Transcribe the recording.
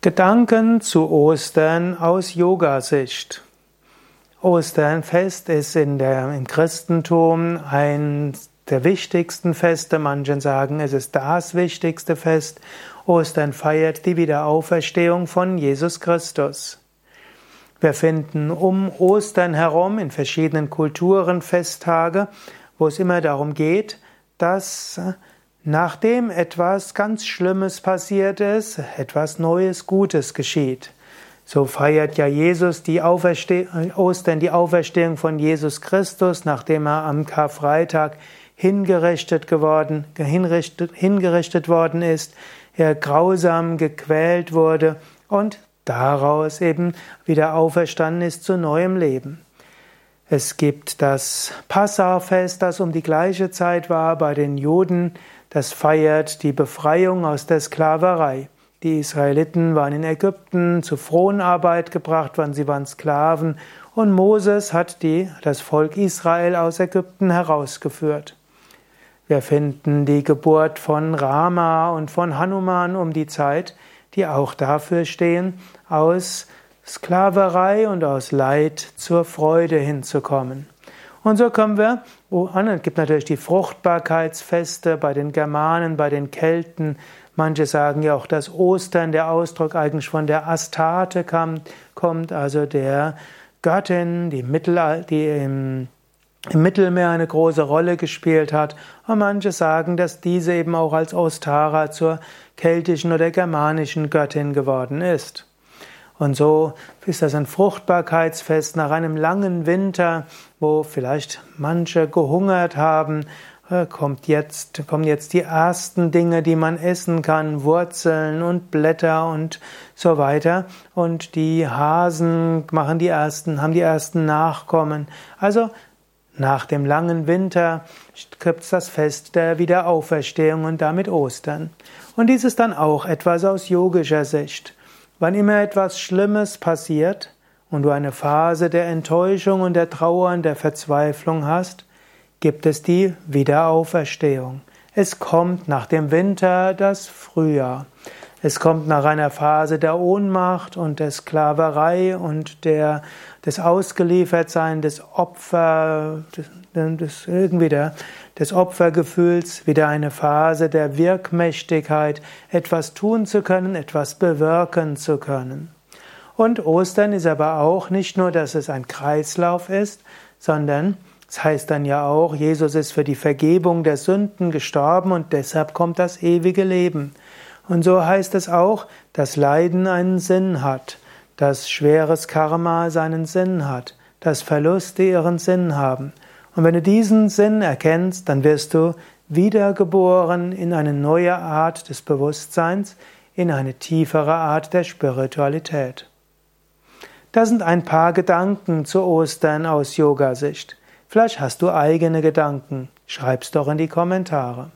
Gedanken zu Ostern aus Yoga-Sicht. Osternfest ist in der, im Christentum ein der wichtigsten Feste. Manche sagen, es ist das wichtigste Fest. Ostern feiert die Wiederauferstehung von Jesus Christus. Wir finden um Ostern herum in verschiedenen Kulturen Festtage, wo es immer darum geht, dass Nachdem etwas ganz Schlimmes passiert ist, etwas Neues, Gutes geschieht. So feiert ja Jesus die Auferste Ostern die Auferstehung von Jesus Christus, nachdem er am Karfreitag hingerichtet geworden, hingerichtet, worden ist, er grausam gequält wurde und daraus eben wieder auferstanden ist zu neuem Leben. Es gibt das Passafest, das um die gleiche Zeit war bei den Juden, das feiert die Befreiung aus der Sklaverei. Die Israeliten waren in Ägypten zu Fronarbeit gebracht worden, sie waren Sklaven und Moses hat die, das Volk Israel aus Ägypten herausgeführt. Wir finden die Geburt von Rama und von Hanuman um die Zeit, die auch dafür stehen, aus Sklaverei und aus Leid zur Freude hinzukommen. Und so kommen wir an. Es gibt natürlich die Fruchtbarkeitsfeste bei den Germanen, bei den Kelten. Manche sagen ja auch, dass Ostern der Ausdruck eigentlich von der Astarte kommt, also der Göttin, die, Mittel, die im, im Mittelmeer eine große Rolle gespielt hat. Und manche sagen, dass diese eben auch als Ostara zur keltischen oder germanischen Göttin geworden ist. Und so ist das ein Fruchtbarkeitsfest nach einem langen Winter, wo vielleicht manche gehungert haben, äh, kommt jetzt, kommen jetzt die ersten Dinge, die man essen kann, Wurzeln und Blätter und so weiter. Und die Hasen machen die ersten, haben die ersten Nachkommen. Also nach dem langen Winter gibt es das Fest der Wiederauferstehung und damit Ostern. Und dies ist dann auch etwas aus yogischer Sicht. Wann immer etwas Schlimmes passiert und du eine Phase der Enttäuschung und der Trauer und der Verzweiflung hast, gibt es die Wiederauferstehung. Es kommt nach dem Winter das Frühjahr. Es kommt nach einer Phase der Ohnmacht und der Sklaverei und der, des Ausgeliefertsein, des Opfer, des, irgendwie des Opfergefühls, wieder eine Phase der Wirkmächtigkeit, etwas tun zu können, etwas bewirken zu können. Und Ostern ist aber auch nicht nur, dass es ein Kreislauf ist, sondern es heißt dann ja auch, Jesus ist für die Vergebung der Sünden gestorben und deshalb kommt das ewige Leben. Und so heißt es auch, dass Leiden einen Sinn hat, dass schweres Karma seinen Sinn hat, dass Verluste ihren Sinn haben. Und wenn du diesen Sinn erkennst, dann wirst du wiedergeboren in eine neue Art des Bewusstseins, in eine tiefere Art der Spiritualität. Das sind ein paar Gedanken zu Ostern aus Yoga-Sicht. Vielleicht hast du eigene Gedanken. Schreib's doch in die Kommentare.